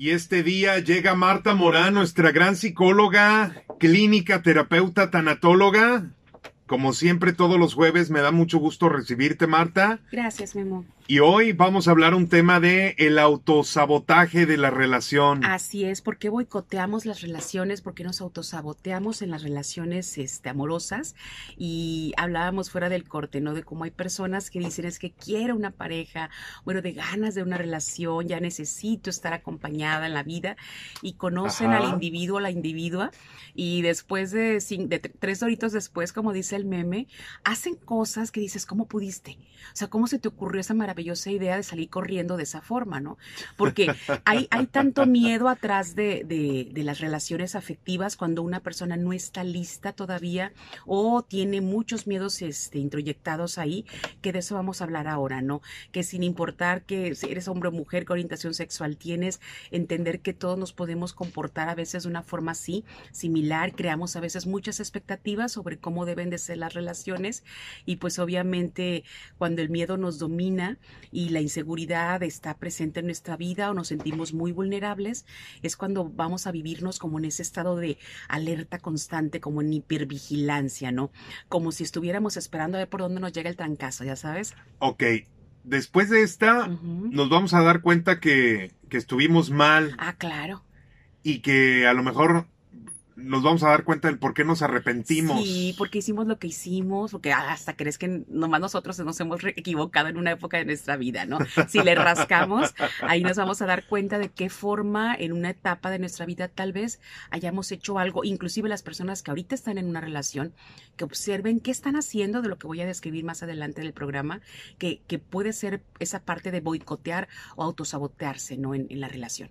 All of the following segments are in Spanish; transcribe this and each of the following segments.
Y este día llega Marta Morán, nuestra gran psicóloga, clínica, terapeuta, tanatóloga. Como siempre, todos los jueves me da mucho gusto recibirte, Marta. Gracias, Memo. Y hoy vamos a hablar un tema de el autosabotaje de la relación. Así es, ¿por qué boicoteamos las relaciones? ¿Por qué nos autosaboteamos en las relaciones este, amorosas? Y hablábamos fuera del corte, ¿no? De cómo hay personas que dicen es que quiero una pareja, bueno, de ganas de una relación, ya necesito estar acompañada en la vida y conocen al individuo o la individua y después de, de tres doritos después, como dice el meme, hacen cosas que dices, ¿cómo pudiste? O sea, ¿cómo se te ocurrió esa maravillosa idea de salir corriendo de esa forma, ¿no? Porque hay, hay tanto miedo atrás de, de, las relaciones afectivas cuando una persona no está lista todavía o tiene muchos miedos este, introyectados ahí, que de eso vamos a hablar ahora, ¿no? Que sin importar que eres hombre o mujer, qué orientación sexual tienes, entender que todos nos podemos comportar a veces de una forma así, similar, creamos a veces muchas expectativas sobre cómo deben de ser las relaciones y pues obviamente cuando el miedo nos domina, y la inseguridad está presente en nuestra vida o nos sentimos muy vulnerables, es cuando vamos a vivirnos como en ese estado de alerta constante, como en hipervigilancia, ¿no? Como si estuviéramos esperando a ver por dónde nos llega el trancazo, ya sabes. Ok, después de esta, nos vamos a dar cuenta que, que estuvimos mal. Ah, claro. Y que a lo mejor nos vamos a dar cuenta del por qué nos arrepentimos. Sí, porque hicimos lo que hicimos, porque hasta crees que nomás nosotros nos hemos equivocado en una época de nuestra vida, ¿no? Si le rascamos, ahí nos vamos a dar cuenta de qué forma en una etapa de nuestra vida tal vez hayamos hecho algo, inclusive las personas que ahorita están en una relación, que observen qué están haciendo de lo que voy a describir más adelante del programa, que, que puede ser esa parte de boicotear o autosabotearse, ¿no? en la relación.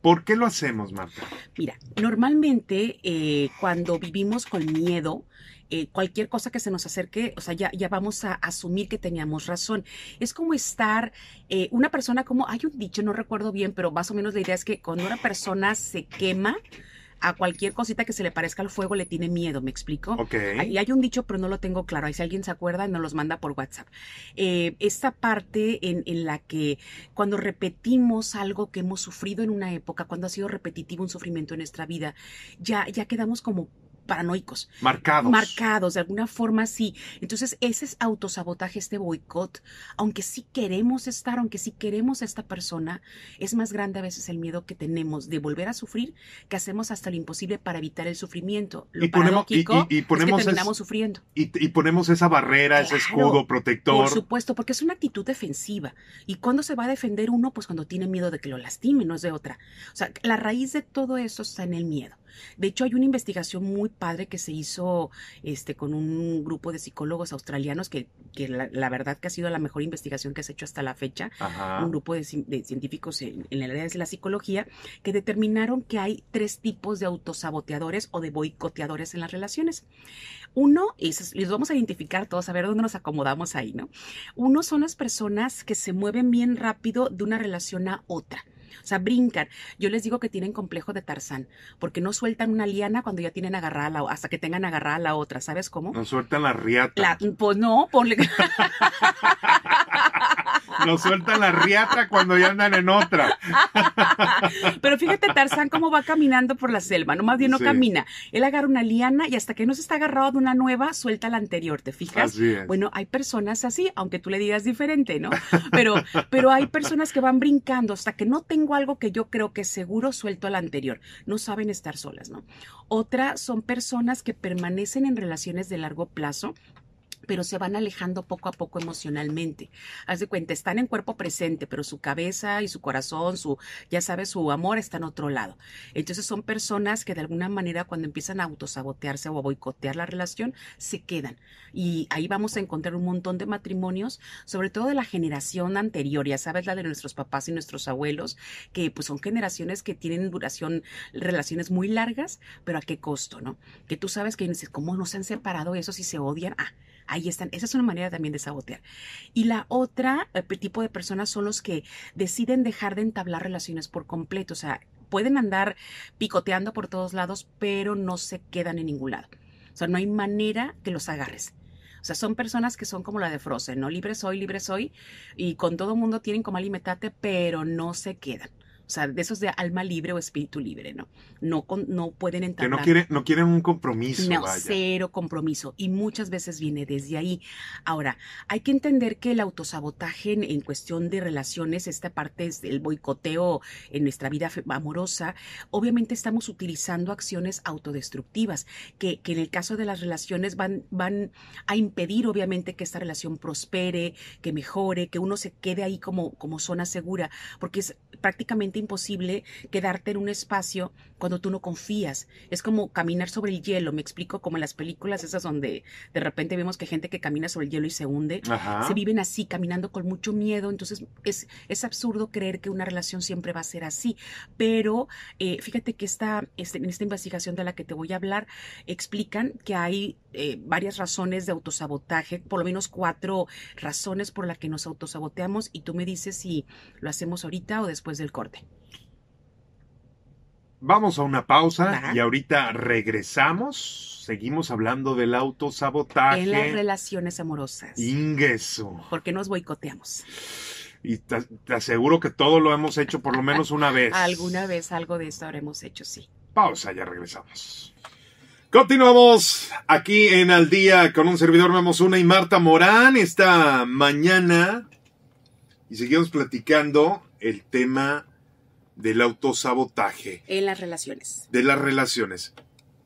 ¿Por qué lo hacemos, Marta? Mira, normalmente eh, cuando vivimos con miedo, eh, cualquier cosa que se nos acerque, o sea, ya, vamos a asumir que teníamos razón. Es como estar, eh, una persona como, hay un dicho, no recuerdo bien, pero más o menos la idea es que cuando una persona se quema, a cualquier cosita que se le parezca al fuego le tiene miedo, ¿me explico? Ok. Y hay un dicho, pero no lo tengo claro. Ahí si alguien se acuerda, nos los manda por WhatsApp. Eh, esta parte en, en, la que cuando repetimos algo que hemos sufrido en una época, cuando ha sido repetitivo un sufrimiento en nuestra vida, ya, ya quedamos como paranoicos. Marcados. Marcados, de alguna forma sí. Entonces, ese es autosabotaje, este boicot. Aunque sí queremos estar, aunque sí queremos a esta persona, es más grande a veces el miedo que tenemos de volver a sufrir que hacemos hasta lo imposible para evitar el sufrimiento. Lo y ponemos, y, ponemos es que terminamos sufriendo. Y, ponemos esa barrera, ese escudo protector. Por supuesto, porque es una actitud defensiva. ¿Y cuándo se va a defender uno? Pues cuando tiene miedo de que lo lastime, no es de otra. O sea, la raíz de todo eso está en el miedo. De hecho, hay una investigación muy padre que se hizo este, con un grupo de psicólogos australianos que, que la, verdad que ha sido la mejor investigación que se ha hecho hasta la fecha. Un grupo de, científicos en, en, el área de la psicología que determinaron que hay tres tipos de autosaboteadores o de boicoteadores en las relaciones. Uno, y les vamos a identificar todos, a ver dónde nos acomodamos ahí, ¿no? Uno son las personas que se mueven bien rápido de una relación a otra. O sea, brincan. Yo les digo que tienen complejo de Tarzán, porque no sueltan una liana cuando ya tienen agarrada la hasta que tengan agarrada la otra, ¿sabes cómo? No sueltan la riata. pues no, ponle. no sueltan la riata cuando ya andan en otra. Pero fíjate Tarzán cómo va caminando por la selva, no más bien no camina. Él agarra una liana y hasta que no se está agarrado de una nueva, suelta la anterior, ¿te fijas? Así es. Bueno, hay personas así, aunque tú le digas diferente, ¿no? Pero, pero hay personas que van brincando hasta que no tengo algo que yo creo que seguro suelto al anterior. No saben estar solas, ¿no? Otra son personas que permanecen en relaciones de largo plazo pero se van alejando poco a poco emocionalmente. Haz de cuenta, están en cuerpo presente, pero su cabeza y su corazón, su, ya sabes, su amor está en otro lado. Entonces son personas que de alguna manera cuando empiezan a autosabotearse o a boicotear la relación, se quedan. Y ahí vamos a encontrar un montón de matrimonios, sobre todo de la generación anterior, ya sabes, la de nuestros papás y nuestros abuelos, que pues son generaciones que tienen duración, relaciones muy largas, pero a qué costo, ¿no? Que tú sabes que ¿cómo no se han separado esos y se odian? Ah, Ahí están. Esa es una manera también de sabotear. Y la otra eh, tipo de personas son los que deciden dejar de entablar relaciones por completo. O sea, pueden andar picoteando por todos lados, pero no se quedan en ningún lado. O sea, no hay manera que los agarres. O sea, son personas que son como la de Frozen, ¿no? Libre soy, libre soy, y con todo mundo tienen como alimentate, pero no se quedan. O sea, de esos de alma libre o espíritu libre, ¿no? No, con, no pueden Que entablar. no, quiere, no quieren un compromiso, No, vaya. cero compromiso. Y muchas veces viene desde ahí. Ahora, hay que entender que el autosabotaje en, en cuestión de relaciones, esta parte es el boicoteo en nuestra vida amorosa, obviamente estamos utilizando acciones autodestructivas, que, que en el caso de las relaciones van, van a impedir, obviamente, que esta relación prospere, que mejore, que uno se quede ahí como, como zona segura, porque es prácticamente imposible quedarte en un espacio cuando tú no confías. Es como caminar sobre el hielo, me explico, como en las películas esas donde de repente vemos que gente que camina sobre el hielo y se hunde. Ajá. Se viven así, caminando con mucho miedo, entonces es, es absurdo creer que una relación siempre va a ser así. Pero eh, fíjate que esta, este- en esta investigación de la que te voy a hablar, explican que hay eh, varias razones de autosabotaje, por lo menos cuatro razones por las que nos autosaboteamos, y tú me dices si lo hacemos ahorita o después del corte. Vamos a una pausa y ahorita regresamos. Seguimos hablando del autosabotaje. En las relaciones amorosas. Ingueso. ¿Por qué nos boicoteamos? Y te, te aseguro que todo lo hemos hecho por lo menos una vez. Alguna vez algo de esto habremos hecho, sí. Pausa, ya regresamos. Continuamos aquí en Al Día con un servidor Memos Una y Marta Morán esta mañana y seguimos platicando el tema del autosabotaje, En las relaciones. de las relaciones.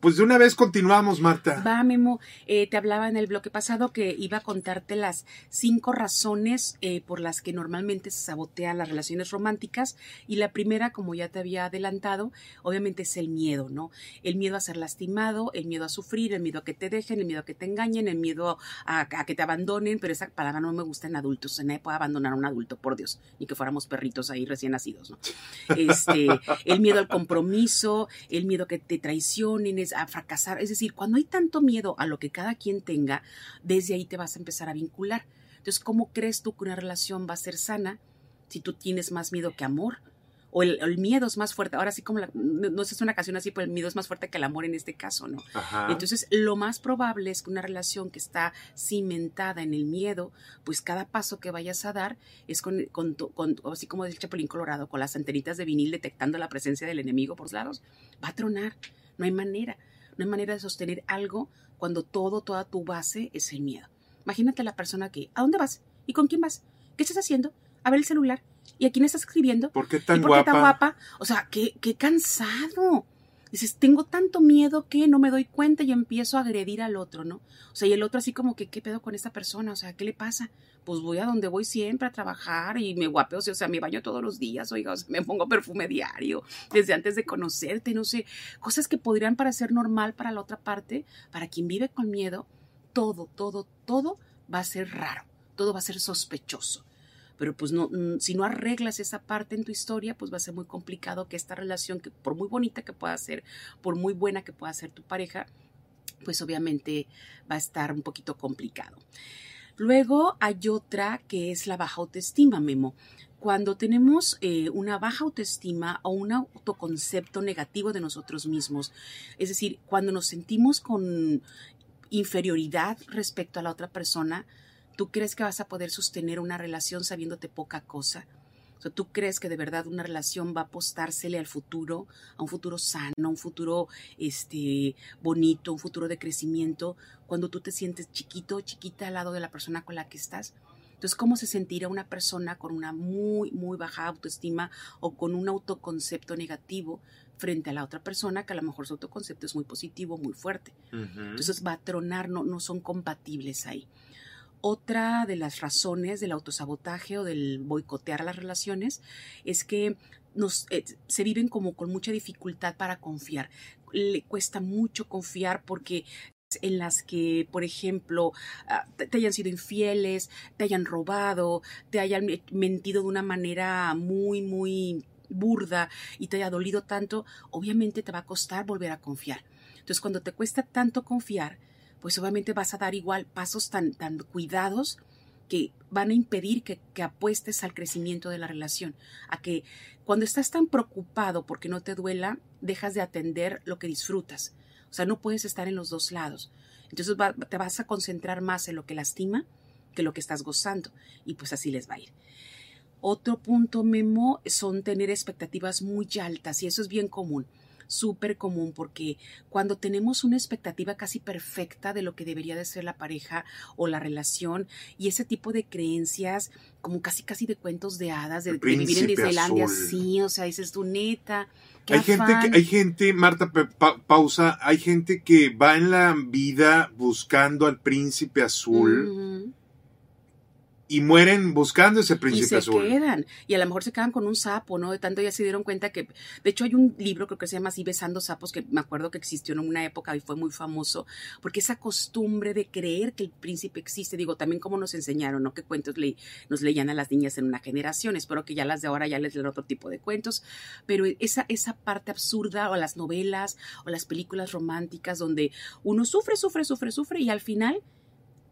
Pues de una vez continuamos, Marta. Va, Memo, eh, te hablaba en el bloque pasado que iba a contarte las cinco razones eh, por las que normalmente se sabotean las relaciones románticas y la primera, como ya te había adelantado, obviamente es el miedo, ¿no? El miedo a ser lastimado, el miedo a sufrir, el miedo a que te dejen, el miedo a que te engañen, el miedo a, a que te abandonen, pero esa palabra no me gusta en adultos, nadie puede abandonar a un adulto, por Dios, ni que fuéramos perritos ahí recién nacidos, ¿no? Este, el miedo al compromiso, el miedo a que te traicionen, es a fracasar. Es decir, cuando hay tanto miedo a lo que cada quien tenga, desde ahí te vas a empezar a vincular. Entonces, ¿cómo crees tú que una relación va a ser sana si tú tienes más miedo que amor? O el, el miedo es más fuerte. Ahora sí, como la- no, no es una canción así, pero el miedo es más fuerte que el amor en este caso, ¿no? Ajá. Entonces, lo más probable es que una relación que está cimentada en el miedo, pues cada paso que vayas a dar es con, con, con- así como el Chapulín Colorado, con las antenitas de vinil detectando la presencia del enemigo por los lados, va a tronar. No hay manera. No hay manera de sostener algo cuando todo, toda tu base es el miedo. Imagínate la persona que, ¿a dónde vas? ¿Y con quién vas? ¿Qué estás haciendo? A ver el celular. ¿Y a quién estás escribiendo? ¿Por qué ¿Y tan por guapa? qué tan guapa? O sea, qué, qué cansado. Dices, tengo tanto miedo que no me doy cuenta y empiezo a agredir al otro, ¿no? O sea, y el otro así como que, ¿qué pedo con esta persona? O sea, ¿qué le pasa? Pues voy a donde voy siempre a trabajar y me guapeo, o sea, me baño todos los días, oiga, o sea, me pongo perfume diario, desde antes de conocerte, no sé, cosas que podrían parecer normal para la otra parte, para quien vive con miedo, todo, todo, todo va a ser raro, todo va a ser sospechoso pero pues no, mm, si no arreglas esa parte en tu historia, pues va a ser muy complicado que esta relación, que por muy bonita que pueda ser, por muy buena que pueda ser tu pareja, pues obviamente va a estar un poquito complicado. Luego hay otra que es la baja autoestima, Memo. Cuando tenemos eh, una baja autoestima o un autoconcepto negativo de nosotros mismos, es decir, cuando nos sentimos con inferioridad respecto a la otra persona, ¿Tú crees que vas a poder sostener una relación sabiéndote poca cosa? O sea, ¿tú crees que de verdad una relación va a apostársele al futuro, a un futuro sano, a un futuro este, bonito, un futuro de crecimiento, cuando tú te sientes chiquito chiquita al lado de la persona con la que estás? Entonces, ¿cómo se sentirá una persona con una muy, muy baja autoestima o con un autoconcepto negativo frente a la otra persona que a lo mejor su autoconcepto es muy positivo, muy fuerte? Entonces va a tronar, no, no son compatibles ahí. Otra de las razones del autosabotaje o del boicotear las relaciones es que nos, eh, se viven como con mucha dificultad para confiar. Le cuesta mucho confiar porque en las que, por ejemplo, ah, te, hayan sido infieles, te hayan robado, te hayan me- mentido de una manera muy, muy burda y te haya dolido tanto, obviamente te va a costar volver a confiar. Entonces, cuando te cuesta tanto confiar, pues obviamente vas a dar igual pasos tan, tan cuidados que van a impedir que, que apuestes al crecimiento de la relación, a que cuando estás tan preocupado porque no te duela, dejas de atender lo que disfrutas. O sea, no puedes estar en los dos lados. Entonces te vas a concentrar más en lo que lastima que lo que estás gozando. Y pues así les va a ir. Otro punto, Memo, son tener expectativas muy altas y eso es bien común súper común porque cuando tenemos una expectativa casi perfecta de lo que debería de ser la pareja o la relación y ese tipo de creencias como casi casi de cuentos de hadas, de, de vivir en Disneylandia, sí, o sea, dices tu neta. Hay gente, que, hay gente, Marta, pa- pa- pausa, hay gente que va en la vida buscando al príncipe azul. Y mueren buscando ese y príncipe se azul. quedan y a lo mejor se quedan con un sapo, ¿no? De tanto ya se dieron cuenta que, de hecho hay un libro creo que se llama así Besando sapos que me acuerdo que existió en una época y fue muy famoso porque esa costumbre de creer que el príncipe existe, digo también como nos enseñaron, ¿no? Que cuentos le, nos leían a las niñas en una generación, espero que ya las de ahora ya les leen otro tipo de cuentos, pero esa esa parte absurda o las novelas o las películas románticas donde uno sufre, sufre, sufre, sufre y al final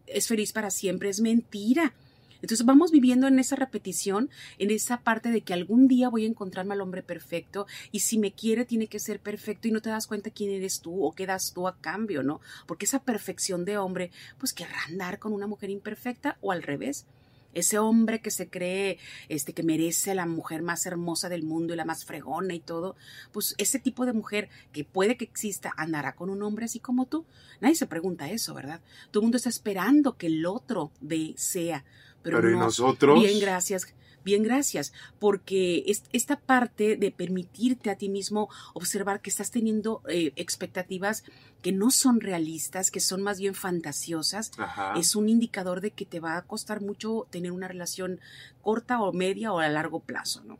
es feliz para siempre, es mentira. Entonces vamos viviendo en esa repetición, en esa parte de que algún día voy a encontrarme al hombre perfecto y si me quiere tiene que ser perfecto y no te das cuenta quién eres tú o qué das tú a cambio, ¿no? Porque esa perfección de hombre, pues querrá andar con una mujer imperfecta o al revés. Ese hombre que se cree, este, que merece a la mujer más hermosa del mundo y la más fregona y todo, pues ese tipo de mujer que puede que exista andará con un hombre así como tú. Nadie se pregunta eso, ¿verdad? Todo el mundo está esperando que el otro de sea, pero, Pero, ¿y no. nosotros? Bien, gracias. Bien, gracias, porque es, esta parte de permitirte a ti mismo observar que estás teniendo eh, expectativas que no son realistas, que son más bien fantasiosas, Ajá. es un indicador de que te va a costar mucho tener una relación corta o media o a largo plazo, ¿no?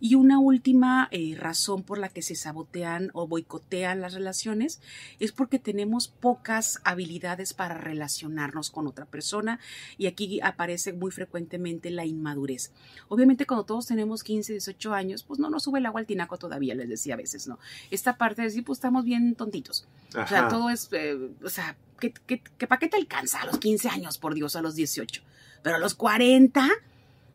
Y una última eh, razón por la que se sabotean o boicotean las relaciones es porque tenemos pocas habilidades para relacionarnos con otra persona y aquí aparece muy frecuentemente la inmadurez. Obviamente cuando todos tenemos 15, 18 años, pues no nos sube el agua al tinaco todavía, les decía a veces, ¿no? Esta parte de decir, pues estamos bien tontitos. O sea, todo es, eh, o sea, ¿qué, qué, qué, ¿para qué te alcanza a los 15 años, por Dios, a los 18? Pero a los 40,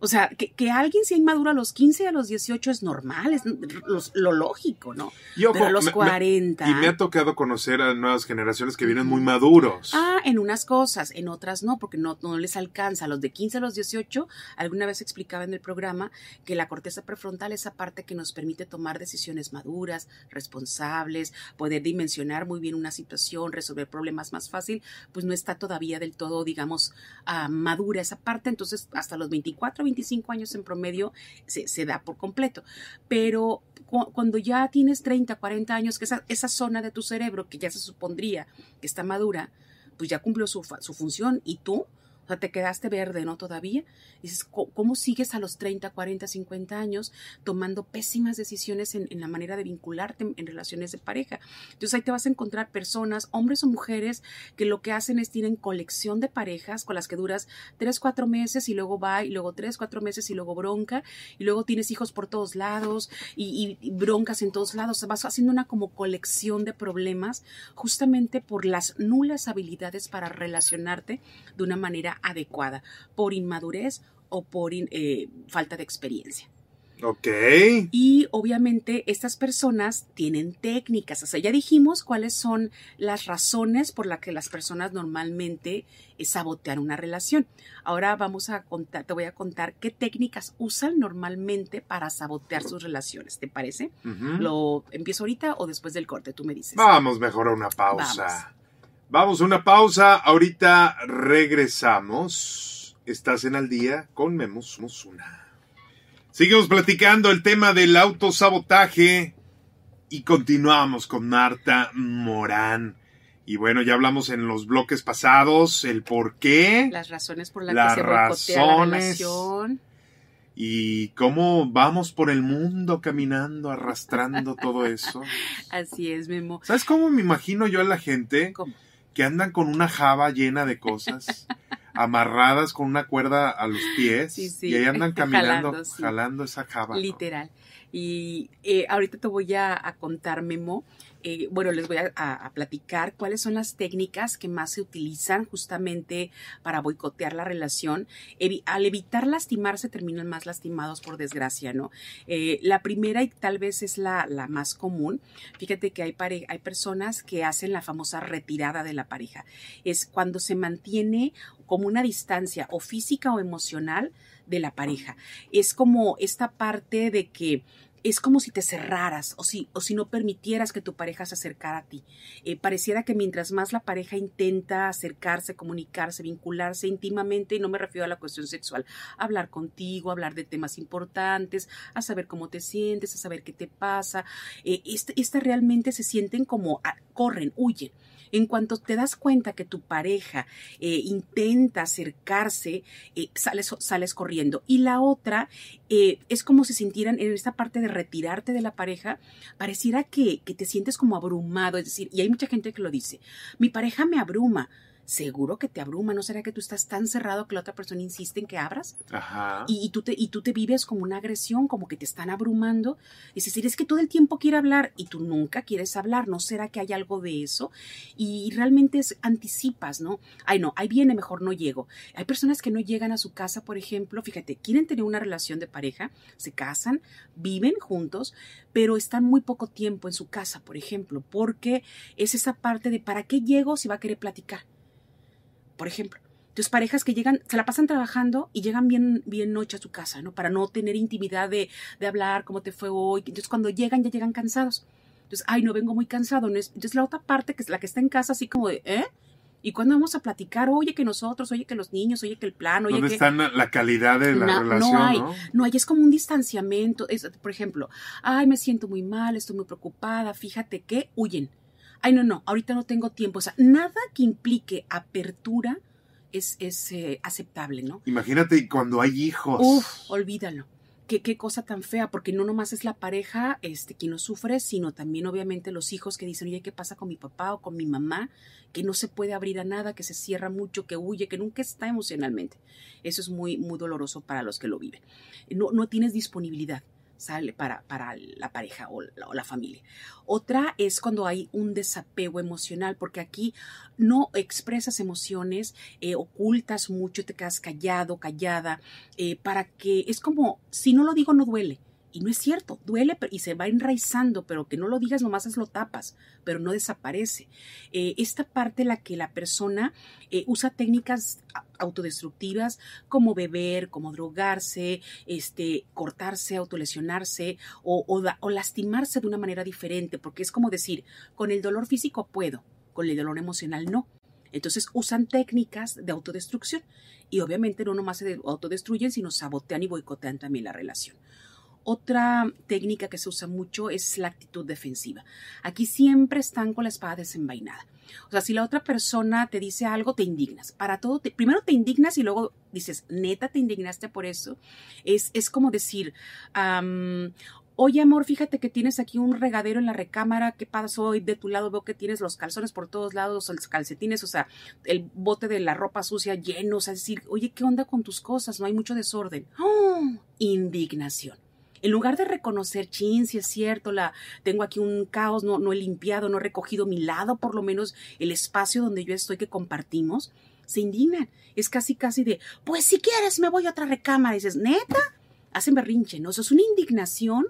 o sea, que, que alguien sea inmaduro a los 15 y a los 18 es normal, es lo, lo lógico, ¿no? Y ojo, Pero a los me- me- 40... y me ha tocado conocer a nuevas generaciones que vienen muy maduros. Ah, en unas cosas, en otras no, porque no, no les alcanza. A los de 15 a los 18, alguna vez explicaba en el programa que la corteza prefrontal es esa parte que nos permite tomar decisiones maduras, responsables, poder dimensionar muy bien una situación, resolver problemas más fácil, pues no está todavía del todo, digamos, ah, madura esa parte. Entonces, hasta los 24, 25 años en promedio se, se da por completo. Pero cu- cuando ya tienes 30, 40 años, que esa, esa zona de tu cerebro que ya se supondría que está madura, pues ya cumplió su, su función y tú, o sea, te quedaste verde, ¿no? Todavía. Dices, ¿cómo, sigues a los 30, 40, 50 años tomando pésimas decisiones en, en la manera de vincularte en, relaciones de pareja? Entonces ahí te vas a encontrar personas, hombres o mujeres, que lo que hacen es tienen colección de parejas con las que duras 3, 4 meses y luego va y luego 3, 4 meses y luego bronca y luego tienes hijos por todos lados y broncas en todos lados. O sea, vas haciendo una como colección de problemas justamente por las nulas habilidades para relacionarte de una manera adecuada, por inmadurez o por in- eh, falta de experiencia. Ok. Y obviamente estas personas tienen técnicas, o sea, ya dijimos cuáles son las razones por las que las personas normalmente eh, sabotean una relación. Ahora vamos a contar, te voy a contar qué técnicas usan normalmente para sabotear sus relaciones, ¿te parece? ¿Lo empiezo ahorita o después del corte? Tú me dices. Vamos mejor a una pausa. Vamos a una pausa. Ahorita regresamos. Estás en al día con Memos Musuna. Seguimos platicando el tema del autosabotaje y continuamos con Marta Morán. Y bueno, ya hablamos en los bloques pasados el por qué Las razones por las Las que se boicotea la razones. relación. y cómo vamos por el mundo caminando, arrastrando todo eso. Así es, Memo. ¿Sabes cómo me imagino yo a la gente? ¿Cómo? Que andan con una java llena de cosas, amarradas con una cuerda a los pies, Sí, sí. y ahí andan caminando, Jalando, sí. jalando esa java. ¿no? Literal. Y eh, ahorita te voy a, a contar, Memo, eh, bueno, les voy a, platicar cuáles son las técnicas que más se utilizan justamente para boicotear la relación. al evitar lastimarse, terminan más lastimados por desgracia, ¿no? Eh, la primera y tal vez es la, la más común. Fíjate que hay, hay personas que hacen la famosa retirada de la pareja. Es cuando se mantiene como una distancia o física o emocional de la pareja. Es como esta parte de que es como si te cerraras o si, o si no permitieras que tu pareja se acercara a ti. Eh, pareciera que mientras más la pareja intenta acercarse, comunicarse, vincularse íntimamente, y no me refiero a la cuestión sexual, hablar contigo, hablar de temas importantes, a saber cómo te sientes, a saber qué te pasa, eh, esta, esta realmente se sienten como, ah, corren, huyen. En cuanto te das cuenta que tu pareja eh, intenta acercarse, eh, sales, sales corriendo. Y la otra eh, es como si sintieran en esta parte de retirarte de la pareja, pareciera que, que te sientes como abrumado. Es decir, y hay mucha gente que lo dice, mi pareja me abruma seguro que te abruma, ¿no será que tú estás tan cerrado que la otra persona insiste en que abras? Ajá. Y, tú, te, y tú te vives como una agresión, como que te están abrumando. Es decir, es que todo el tiempo quiere hablar y tú nunca quieres hablar, ¿no será que hay algo de eso? Y realmente es, anticipas, ¿no? Ay, no, ahí viene, mejor no llego. Hay personas que no llegan a su casa, por ejemplo, fíjate, quieren tener una relación de pareja, se casan, viven juntos, pero están muy poco tiempo en su casa, por ejemplo, porque es esa parte de ¿para qué llego si va a querer platicar? Por ejemplo. Entonces, parejas que llegan, se la pasan trabajando y llegan bien, bien noche a su casa, ¿no? Para no tener intimidad de, de hablar, cómo te fue hoy. Entonces, cuando llegan, ya llegan cansados. Entonces, ay, no vengo muy cansado. ¿no? Entonces, la otra parte, que es la que está en casa, así como de, ¿eh? ¿Y cuándo vamos a platicar? Oye, que nosotros, oye, que los niños, oye, que el plan, oye, ¿Dónde está la calidad de la relación? No hay, no hay, es como un distanciamiento. Es, por ejemplo, ay, me siento muy mal, estoy muy preocupada, fíjate que huyen ay, no, no, ahorita no tengo tiempo. O sea, nada que implique apertura es, es eh, aceptable, ¿no? Imagínate cuando hay hijos. Uf, olvídalo. Qué, qué, cosa tan fea, porque no nomás es la pareja este, quien lo sufre, sino también obviamente los hijos que dicen, oye, ¿qué pasa con mi papá o con mi mamá? Que no se puede abrir a nada, que se cierra mucho, que huye, que nunca está emocionalmente. Eso es muy, muy doloroso para los que lo viven. No, no tienes disponibilidad sale para, para la pareja o la, familia. Otra es cuando hay un desapego emocional, porque aquí no expresas emociones, eh, ocultas mucho, te quedas callado, callada, eh, para que es como, si no lo digo, no duele. Y no es cierto, duele y se va enraizando, pero que no lo digas nomás lo tapas, pero no desaparece. Eh, esta parte la que la persona eh, usa técnicas autodestructivas como beber, como drogarse, este, cortarse, autolesionarse o, o lastimarse de una manera diferente, porque es como decir, con el dolor físico puedo, con el dolor emocional no. Entonces usan técnicas de autodestrucción y obviamente no nomás se autodestruyen, sino sabotean y boicotean también la relación. Otra técnica que se usa mucho es la actitud defensiva. Aquí siempre están con la espada desenvainada. O sea, si la otra persona te dice algo, te indignas. Para todo, primero te indignas y luego dices, neta, te indignaste por eso. Es, es como decir, Oye, amor, fíjate que tienes aquí un regadero en la recámara. ¿Qué pasó hoy? De tu lado veo que tienes los calzones por todos lados, los calcetines, o sea, el bote de la ropa sucia lleno. O sea, decir, oye, ¿qué onda con tus cosas? No hay mucho desorden. ¡Oh! Indignación en lugar de reconocer, chin, si es cierto, la, tengo aquí un caos, no, no he limpiado, no he recogido mi lado, por lo menos el espacio donde yo estoy que compartimos, se indignan. Es casi, casi de, pues si quieres me voy a otra recámara. Y dices, neta, hacen berrinche, ¿no? Eso es una indignación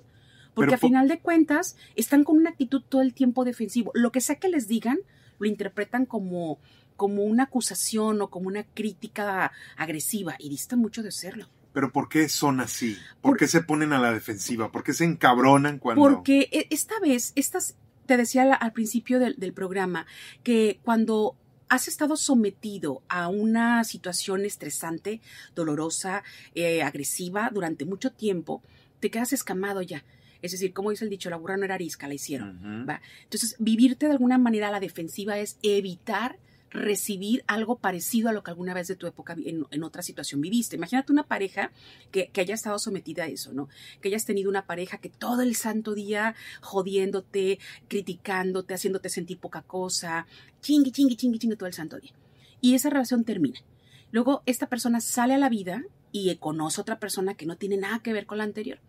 porque a final de cuentas están con una actitud todo el tiempo defensivo. Lo que sea que les digan, lo interpretan como, como una acusación o como una crítica agresiva y dista mucho de serlo. Pero ¿por qué son así? ¿Por, qué se ponen a la defensiva? ¿Por qué se encabronan cuando...? Porque e, esta vez, estas, te decía al principio del, programa, que cuando has estado sometido a una situación estresante, dolorosa, eh, agresiva durante mucho tiempo, te quedas escamado ya. Es decir, como dice el dicho, la burra no era arisca, la hicieron. ¿va? Entonces, vivirte de alguna manera a la defensiva es evitar recibir algo parecido a lo que alguna vez de tu época en, otra situación viviste. Imagínate una pareja que, haya estado sometida a eso, ¿no? Que hayas tenido una pareja que todo el santo día jodiéndote, criticándote, haciéndote sentir poca cosa, chingui, chingui, chingui, chingui todo el santo día. Y esa relación termina. Luego esta persona sale a la vida y conoce a otra persona que no tiene nada que ver con la anterior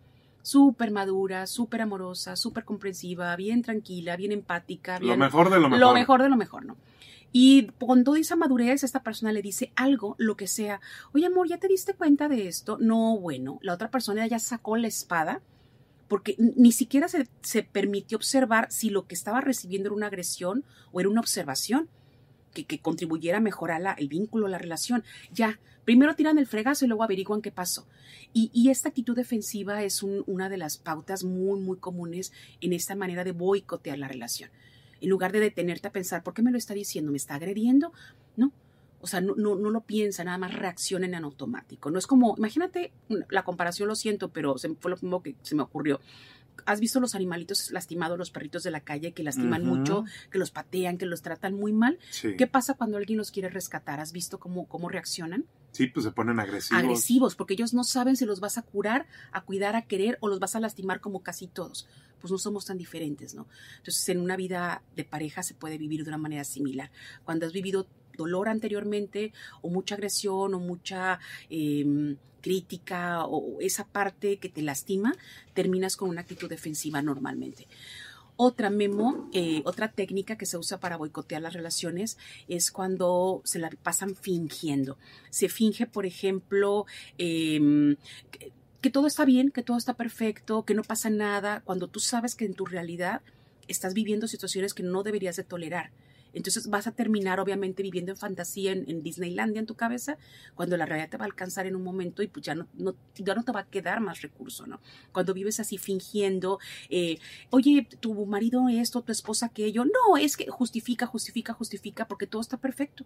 súper madura, súper amorosa, súper comprensiva, bien tranquila, bien empática. Bien, lo mejor de lo mejor. Lo mejor de lo mejor, ¿no? Y con toda esa madurez, esta persona le dice algo, lo que sea. Oye, amor, ¿ya te diste cuenta de esto? No, bueno, la otra persona ya sacó la espada porque ni siquiera se, se permitió observar si lo que estaba recibiendo era una agresión o era una observación que, que contribuyera a mejorar el vínculo, la relación. Ya, primero tiran el fregazo y luego averiguan qué pasó. Y, esta actitud defensiva es un, una de las pautas muy, muy comunes en esta manera de boicotear la relación. En lugar de detenerte a pensar, ¿por qué me lo está diciendo? ¿Me está agrediendo? No, o sea, no, no, no, lo piensa, nada más reacciona en automático. No es como, imagínate, la comparación lo siento, pero fue lo que se me ocurrió. ¿Has visto los animalitos lastimados, los perritos de la calle que lastiman uh -huh. mucho, que los patean, que los tratan muy mal? Sí. ¿Qué pasa cuando alguien los quiere rescatar? ¿Has visto cómo, cómo reaccionan? Sí, pues se ponen agresivos. Agresivos, porque ellos no saben si los vas a curar, a cuidar, a querer o los vas a lastimar como casi todos. Pues no somos tan diferentes, ¿no? Entonces, en una vida de pareja se puede vivir de una manera similar. Cuando has vivido dolor anteriormente o mucha agresión o mucha eh, crítica o esa parte que te lastima, terminas con una actitud defensiva normalmente. Otra memo, eh, otra técnica que se usa para boicotear las relaciones es cuando se la pasan fingiendo. Se finge, por ejemplo, eh, que, que todo está bien, que todo está perfecto, que no pasa nada, cuando tú sabes que en tu realidad estás viviendo situaciones que no deberías de tolerar. Entonces vas a terminar obviamente viviendo en fantasía en, Disneylandia en tu cabeza, cuando la realidad te va a alcanzar en un momento y pues ya no, ya no te va a quedar más recurso, ¿no? Cuando vives así fingiendo, eh, oye, tu marido esto, tu esposa aquello, no, es que justifica, justifica, justifica, porque todo está perfecto.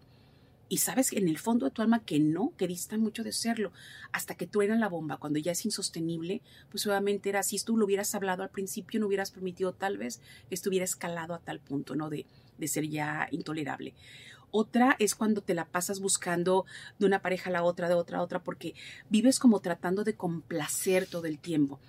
Y sabes en el fondo de tu alma que no, que dista mucho de serlo, hasta que truena la bomba, cuando ya es insostenible, pues obviamente era, si tú lo hubieras hablado al principio, no hubieras permitido tal vez que estuviera escalado a tal punto, ¿no? De, de ser ya intolerable. Otra es cuando te la pasas buscando de una pareja a la otra, de otra a otra, porque vives como tratando de complacer todo el tiempo.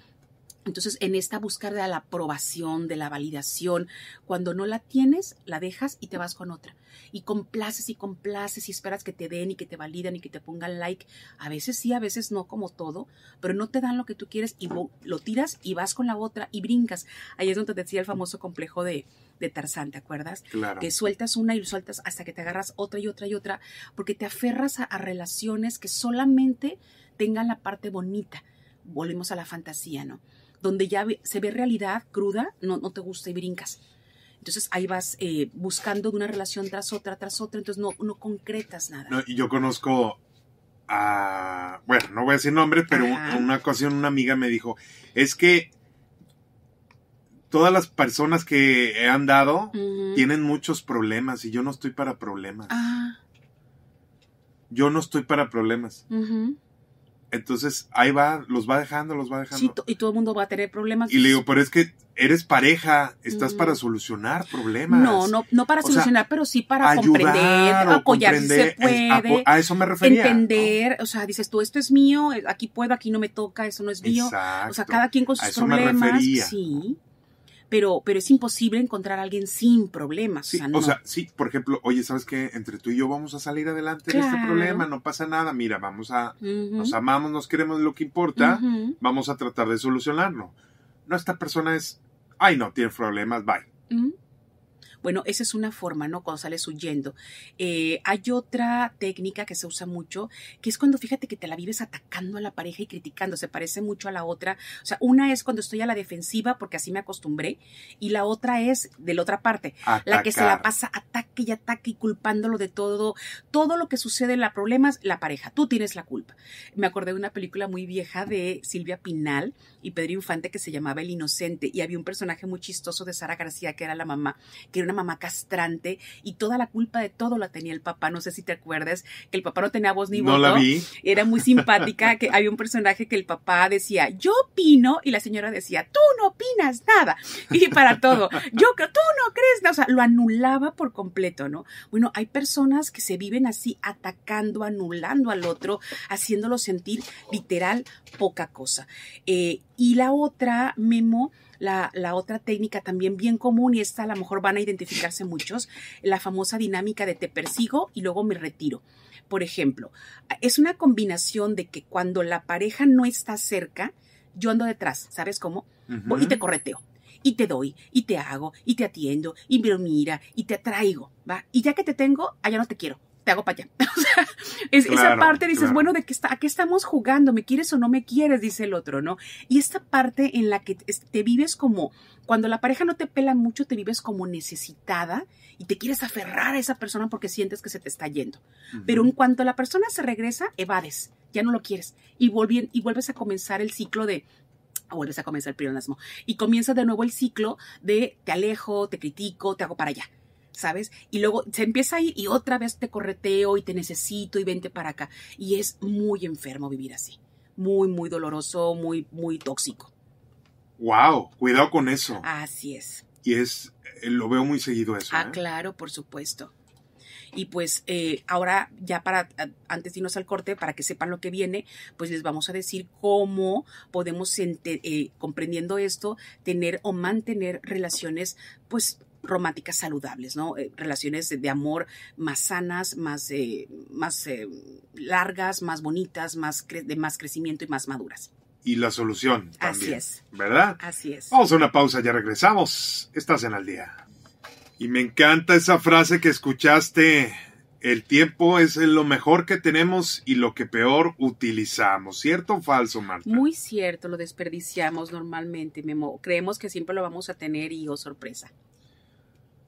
Entonces, en esta búsqueda de la aprobación, de la validación, cuando no la tienes, la dejas y te vas con otra. Y complaces y complaces y esperas que te den y que te validan y que te pongan like. A veces sí, a veces no, como todo, pero no te dan lo que tú quieres y lo tiras y vas con la otra y brincas. Ahí es donde te decía el famoso complejo de, de Tarzán, ¿te acuerdas? Claro. Que sueltas una y sueltas hasta que te agarras otra y otra y otra, porque te aferras a, a relaciones que solamente tengan la parte bonita. Volvemos a la fantasía, ¿no? Donde ya se ve realidad cruda, no, no te gusta y brincas. Entonces ahí vas eh, buscando de una relación tras otra, tras otra, entonces no, no concretas nada. No, y yo conozco a, bueno, no voy a decir nombre, pero Ajá. una ocasión una amiga me dijo, es que todas las personas que he andado uh -huh. tienen muchos problemas y yo no estoy para problemas. Ah. Yo no estoy para problemas. Uh -huh. Entonces ahí va, los va dejando, los va dejando. Sí, y todo el mundo va a tener problemas. Y le digo, pero es que eres pareja, estás mm. para solucionar problemas. No, no, no para o solucionar, sea, pero sí para comprender, apoyar si se puede. a eso me refería. Entender, ¿no? o sea, dices tú, esto es mío, aquí puedo, aquí no me toca, eso no es mío. Exacto. O sea, cada quien con sus a eso problemas. Me refería. Sí. Pero, pero es imposible encontrar a alguien sin problemas. Sí, o, sea, no. o sea, sí, por ejemplo, oye, ¿sabes qué? Entre tú y yo vamos a salir adelante claro. de este problema, no pasa nada, mira, vamos a, uh -huh. nos amamos, nos queremos lo que importa, uh -huh. vamos a tratar de solucionarlo. No, esta persona es, ay, no, tiene problemas, bye. Uh -huh. Bueno, esa es una forma, ¿no? Cuando sales huyendo. Eh, hay otra técnica que se usa mucho, que es cuando fíjate que te la vives atacando a la pareja y criticando, se parece mucho a la otra. O sea, una es cuando estoy a la defensiva, porque así me acostumbré, y la otra es de la otra parte, Atacar. la que se la pasa ataque y ataque y culpándolo de todo. Todo lo que sucede en la problema es la pareja, tú tienes la culpa. Me acordé de una película muy vieja de Silvia Pinal y Pedro Infante que se llamaba El Inocente, y había un personaje muy chistoso de Sara García, que era la mamá, que era una mamá castrante y toda la culpa de todo la tenía el papá. No sé si te acuerdas que el papá no tenía voz ni voz. No la vi. Era muy simpática, que había un personaje que el papá decía, yo opino, y la señora decía, tú no opinas nada. Y para todo, yo creo, tú no crees nada. O sea, lo anulaba por completo, ¿no? Bueno, hay personas que se viven así atacando, anulando al otro, haciéndolo sentir literal poca cosa. Eh, y la otra, Memo, la, la, otra técnica también bien común, y esta a lo mejor van a identificarse muchos, la famosa dinámica de te persigo y luego me retiro. Por ejemplo, es una combinación de que cuando la pareja no está cerca, yo ando detrás, ¿sabes cómo? Y te correteo y te doy, y te hago, y te atiendo, y me mira, y te atraigo, ¿va? Y ya que te tengo, allá no te quiero, te hago para allá. o sea, esa parte dices, bueno, ¿de qué, está, ¿a qué estamos jugando? ¿Me quieres o no me quieres? Dice el otro, ¿no? Y esta parte en la que te vives como, cuando la pareja no te pela mucho, te vives como necesitada y te quieres aferrar a esa persona porque sientes que se te está yendo. Pero en cuanto la persona se regresa, evades, ya no lo quieres. Y, y vuelves a comenzar el ciclo de vuelves a comenzar el pleonasmo. Y comienza de nuevo el ciclo de te alejo, te critico, te hago para allá. ¿Sabes? Y luego se empieza a ir y otra vez te correteo y te necesito y vente para acá. Y es muy enfermo vivir así. Muy, muy doloroso, muy, muy tóxico. Wow, cuidado con eso. Así es. Y es, eh, lo veo muy seguido eso. Ah, ¿eh? claro, por supuesto. Y pues eh, ahora ya para, antes de irnos al corte, para que sepan lo que viene, pues les vamos a decir cómo podemos, eh, comprendiendo esto, tener o mantener relaciones, pues románticas saludables, ¿no? Eh, relaciones de, amor más sanas, más, más largas, más bonitas, más de más crecimiento y más maduras. Y la solución. También, Así es. ¿Verdad? Así es. Vamos a una pausa, ya regresamos. Estás en al día. Y me encanta esa frase que escuchaste. El tiempo es lo mejor que tenemos y lo que peor utilizamos. ¿Cierto o falso, Marta? Muy cierto, lo desperdiciamos normalmente, Memo. Creemos que siempre lo vamos a tener y oh sorpresa.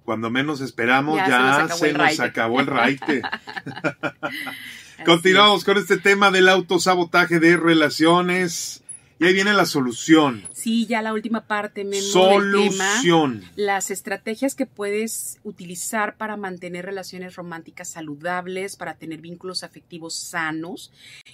Cuando menos esperamos ya, se nos acabó el raite. Continuamos con este tema del autosabotaje de relaciones. Y ahí viene la solución. Sí, ya la última parte, Memo, Solución. Tema, las estrategias que puedes utilizar para mantener relaciones románticas saludables, para tener vínculos afectivos sanos.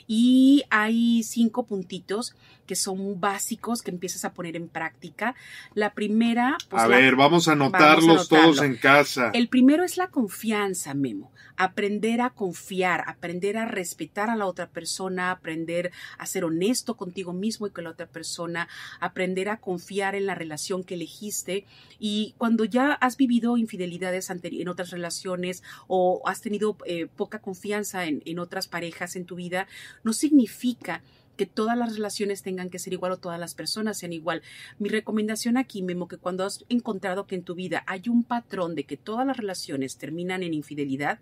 Y hay cinco puntitos que son básicos que empiezas a poner en práctica. La primera... Pues a ver, vamos a anotarlos todos en casa. El primero es la confianza, Memo. Aprender a confiar, aprender a respetar a la otra persona, aprender a ser honesto contigo mismo y con la otra persona, aprender a confiar en la relación que elegiste. Y cuando ya has vivido infidelidades en otras relaciones o has tenido eh, poca confianza en, en otras parejas en tu vida, no significa que todas las relaciones tengan que ser igual o todas las personas sean igual. Mi recomendación aquí, Memo, que cuando has encontrado que en tu vida hay un patrón de que todas las relaciones terminan en infidelidad,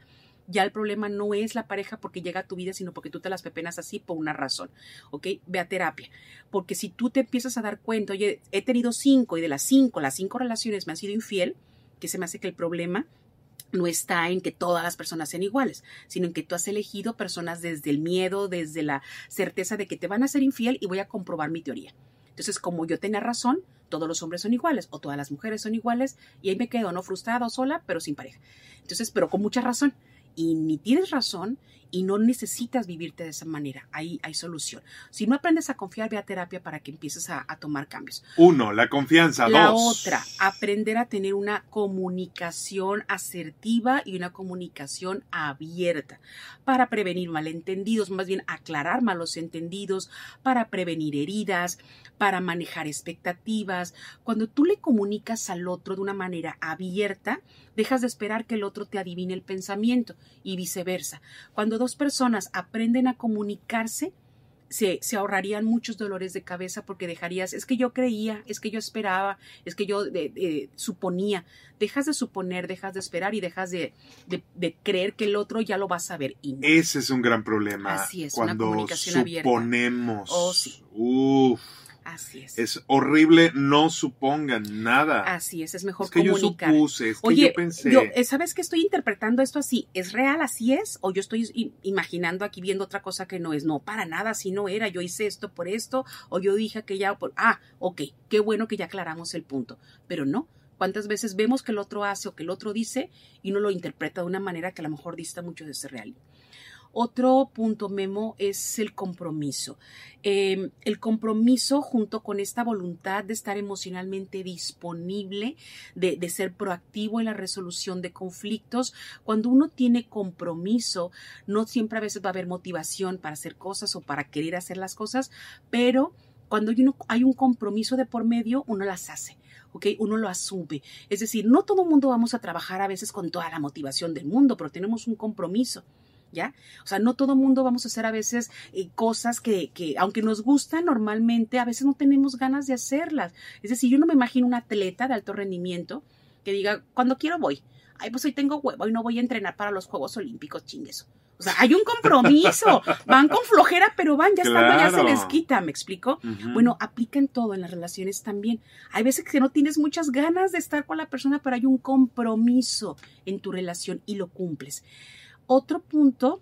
ya el problema no es la pareja porque llega a tu vida, sino porque tú te las pepenas así por una razón, ¿ok? Ve a terapia. Porque si tú te empiezas a dar cuenta, oye, he tenido cinco y de las cinco, las cinco relaciones me han sido infiel, que se me hace que el problema no está en que todas las personas sean iguales, sino en que tú has elegido personas desde el miedo, desde la certeza de que te van a ser infiel y voy a comprobar mi teoría. Entonces, como yo tenía razón, todos los hombres son iguales o todas las mujeres son iguales y ahí me quedo, no frustrada o sola, pero sin pareja. Entonces, pero con mucha razón. Y ni tienes razón y no necesitas vivirte de esa manera. Ahí hay solución. Si no aprendes a confiar, ve a terapia para que empieces a, tomar cambios. Uno, la confianza. La otra, aprender a tener una comunicación asertiva y una comunicación abierta para prevenir malentendidos, más bien aclarar malos entendidos, para prevenir heridas, para manejar expectativas. Cuando tú le comunicas al otro de una manera abierta, dejas de esperar que el otro te adivine el pensamiento y viceversa. Cuando dos personas aprenden a comunicarse, se, se, ahorrarían muchos dolores de cabeza porque dejarías, es que yo creía, es que yo esperaba, es que yo suponía. Dejas de suponer, dejas de esperar y dejas de, creer que el otro ya lo va a saber. Y Ese es un gran problema. Así es, cuando una comunicación suponemos. Oh, sí. Uf. Así es. Es horrible, no supongan nada. Así es, es mejor es que comunicar. Yo supuse, es Oye, que yo pensé. Yo, eh, ¿sabes que estoy interpretando esto así? ¿Es real, así es? ¿O yo estoy imaginando aquí viendo otra cosa que no es? No, para nada, así no era. Yo hice esto por esto, o yo dije que ya por. Ah, ok, qué bueno que ya aclaramos el punto. Pero no. ¿Cuántas veces vemos que el otro hace o que el otro dice y uno lo interpreta de una manera que a lo mejor dista mucho de ser real? Otro punto, Memo, es el compromiso. Em, el compromiso junto con esta voluntad de estar emocionalmente disponible, de, ser proactivo en la resolución de conflictos. Cuando uno tiene compromiso, no siempre a veces va a haber motivación para hacer cosas o para querer hacer las cosas, pero cuando hay un compromiso de por medio, uno las hace. ¿ok? Uno lo asume. Es decir, no todo el mundo vamos a trabajar a veces con toda la motivación del mundo, pero tenemos un compromiso. ¿Ya? O sea, no todo mundo vamos a hacer a veces eh, cosas que, que, aunque nos gustan normalmente, a veces no tenemos ganas de hacerlas. Es decir, yo no me imagino un atleta de alto rendimiento que diga, cuando quiero voy. Ay, pues hoy tengo huevo y no voy a entrenar para los Juegos Olímpicos, chingueso. O sea, hay un compromiso. Van con flojera, pero van, ya estando, ya se les quita, ¿me explico? Bueno, aplica en todo, en las relaciones también. Hay veces que no tienes muchas ganas de estar con la persona, pero hay un compromiso en tu relación y lo cumples. Otro punto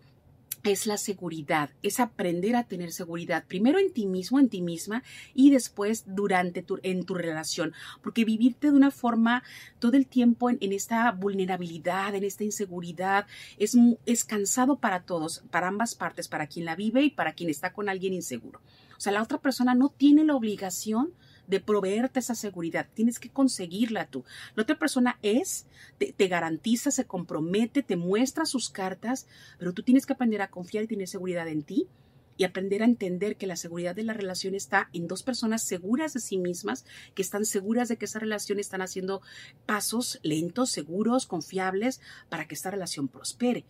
es la seguridad, es aprender a tener seguridad, primero en ti mismo, en ti misma, y después durante tu, en tu relación, porque vivirte de una forma todo el tiempo en, esta vulnerabilidad, en esta inseguridad, es, es cansado para todos, para ambas partes, para quien la vive y para quien está con alguien inseguro. O sea, la otra persona no tiene la obligación de proveerte esa seguridad. Tienes que conseguirla tú. La otra persona es, te, garantiza, se compromete, te muestra sus cartas, pero tú tienes que aprender a confiar y tener seguridad en ti y aprender a entender que la seguridad de la relación está en dos personas seguras de sí mismas, que están seguras de que esa relación están haciendo pasos lentos, seguros, confiables para que esta relación prospere.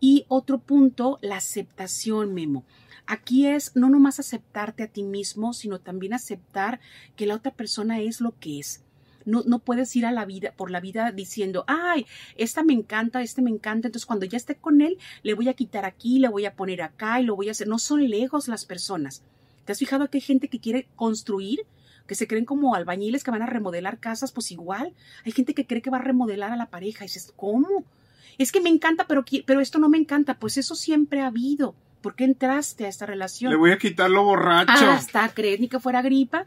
Y otro punto, la aceptación, Memo. Aquí es no nomás aceptarte a ti mismo, sino también aceptar que la otra persona es lo que es. No, no, puedes ir a la vida, por la vida diciendo, ay, esta me encanta, este me encanta, entonces cuando ya esté con él, le voy a quitar aquí, le voy a poner acá y lo voy a hacer. No son lejos las personas. ¿Te has fijado que hay gente que quiere construir? que se creen como albañiles que van a remodelar casas, pues igual. Hay gente que cree que va a remodelar a la pareja. Y ¿cómo? Es que me encanta, pero, pero esto no me encanta. Pues eso siempre ha habido. ¿Por qué entraste a esta relación? Le voy a quitar lo borracho. Hasta crees ni que fuera gripa.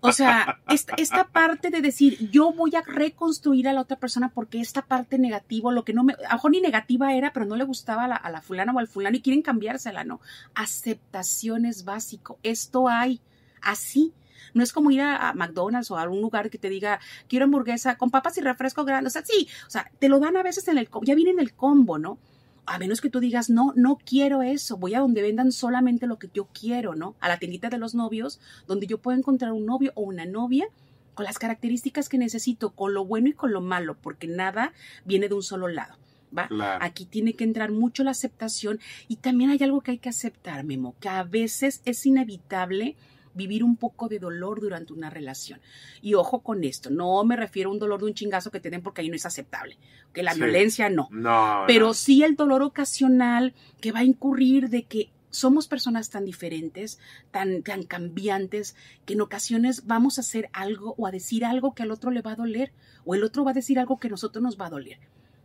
O sea, esta, parte de decir, yo voy a reconstruir a la otra persona porque esta parte negativa, lo que no me, a ni negativa era, pero no le gustaba a la, a la fulana o al fulano y quieren cambiársela, ¿no? Aceptación es básico. Esto hay así. No es como ir a, McDonald's o a algún lugar que te diga, quiero hamburguesa con papas y refresco grande. O sea, sí, o sea, te lo dan a veces en el, ya viene en el combo, ¿no? A menos que tú digas, no, no quiero eso, voy a donde vendan solamente lo que yo quiero, ¿no? A la tiendita de los novios, donde yo puedo encontrar un novio o una novia con las características que necesito, con lo bueno y con lo malo, porque nada viene de un solo lado. ¿Va? Aquí tiene que entrar mucho la aceptación y también hay algo que hay que aceptar, Memo, que a veces es inevitable vivir un poco de dolor durante una relación. Y ojo con esto, no me refiero a un dolor de un chingazo que te den porque ahí no es aceptable, que la violencia no. no Pero sí el dolor ocasional que va a incurrir de que somos personas tan diferentes, tan, tan cambiantes, que en ocasiones vamos a hacer algo o a decir algo que al otro le va a doler, o el otro va a decir algo que a nosotros nos va a doler.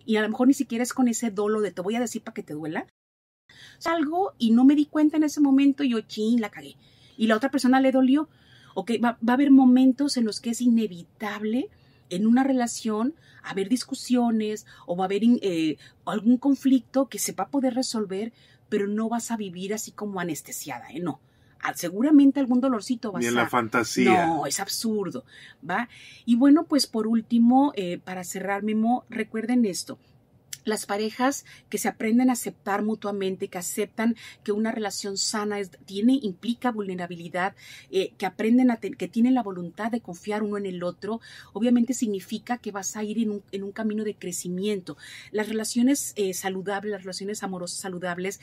Y a lo mejor ni siquiera es con ese dolo de te voy a decir para que te duela. Algo y no me di cuenta en ese momento y yo, ching, la cagué y la otra persona le dolió. Ok, va, va a haber momentos en los que es inevitable en una relación haber discusiones o va a haber eh, algún conflicto que se va a poder resolver, pero no vas a vivir así como anestesiada, ¿eh? No. Ah, seguramente algún dolorcito va a Ni en la fantasía. No, es absurdo, ¿va? Y bueno, pues por último, eh, para cerrar, Memo, recuerden esto las parejas que se aprenden a aceptar mutuamente, que aceptan que una relación sana tiene, implica vulnerabilidad, eh, que aprenden a que tienen la voluntad de confiar uno en el otro, obviamente significa que vas a ir en un, camino de crecimiento. Las relaciones eh, saludables, las relaciones amorosas saludables,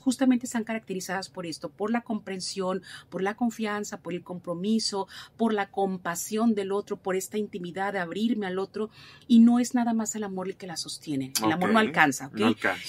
justamente están caracterizadas por esto, por la comprensión, por la confianza, por el compromiso, por la compasión del otro, por esta intimidad de abrirme al otro, y no es nada más el amor el que la sostiene. El amor no alcanza,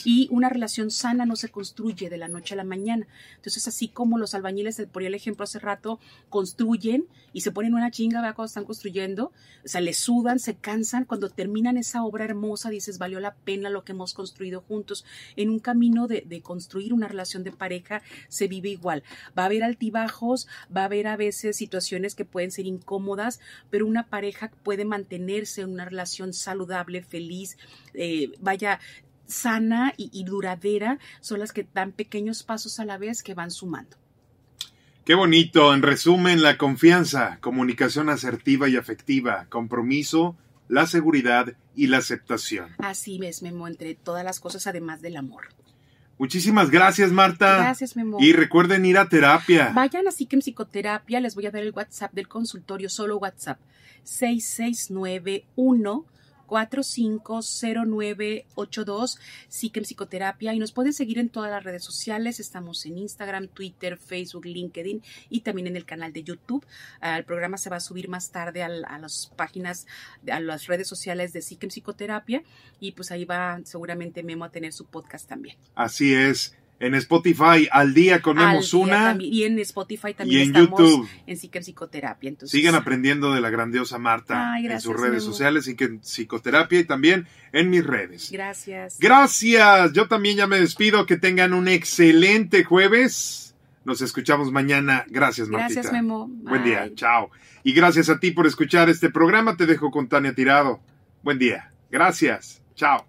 Y una relación sana no se construye de la noche a la mañana. Entonces, así como los albañiles, por el ejemplo hace rato, construyen y se ponen una chinga, vea cuando están construyendo, o sea, le sudan, se cansan, cuando terminan esa obra hermosa, dices, valió la pena lo que hemos construido juntos. En un camino de, de construir una relación de pareja se vive igual. Va a haber altibajos, va a haber a veces situaciones que pueden ser incómodas, pero una pareja puede mantenerse en una relación saludable, feliz, eh, vaya sana y, duradera, son las que dan pequeños pasos a la vez que van sumando. Qué bonito. En resumen, la confianza, comunicación asertiva y afectiva, compromiso, la seguridad y la aceptación. Así es, Memo, entre todas las cosas, además del amor. Muchísimas gracias, Marta. Gracias, Memo. Y recuerden ir a terapia. Vayan así que en psicoterapia les voy a dar el WhatsApp del consultorio, solo WhatsApp, 6691 450982, Psiquem Psicoterapia, y nos pueden seguir en todas las redes sociales. Estamos en Instagram, Twitter, Facebook, LinkedIn y también en el canal de YouTube. Ah, el programa se va a subir más tarde a, las páginas, a las redes sociales de Psiquem Psicoterapia, y pues ahí va seguramente Memo a tener su podcast también. Así es en Spotify al día con Una. y en Spotify también y en estamos YouTube. en Psicoterapia. Entonces, Sigan aprendiendo de la grandiosa Marta en sus redes sociales y que Psicoterapia y también en mis redes. Gracias. Gracias. Yo también ya me despido. Que tengan un excelente jueves. Nos escuchamos mañana. Gracias, Martita. Gracias, Memo. Buen día. Chao. Y gracias a ti por escuchar este programa. Te dejo con Tania Tirado. Buen día. Gracias. Chao.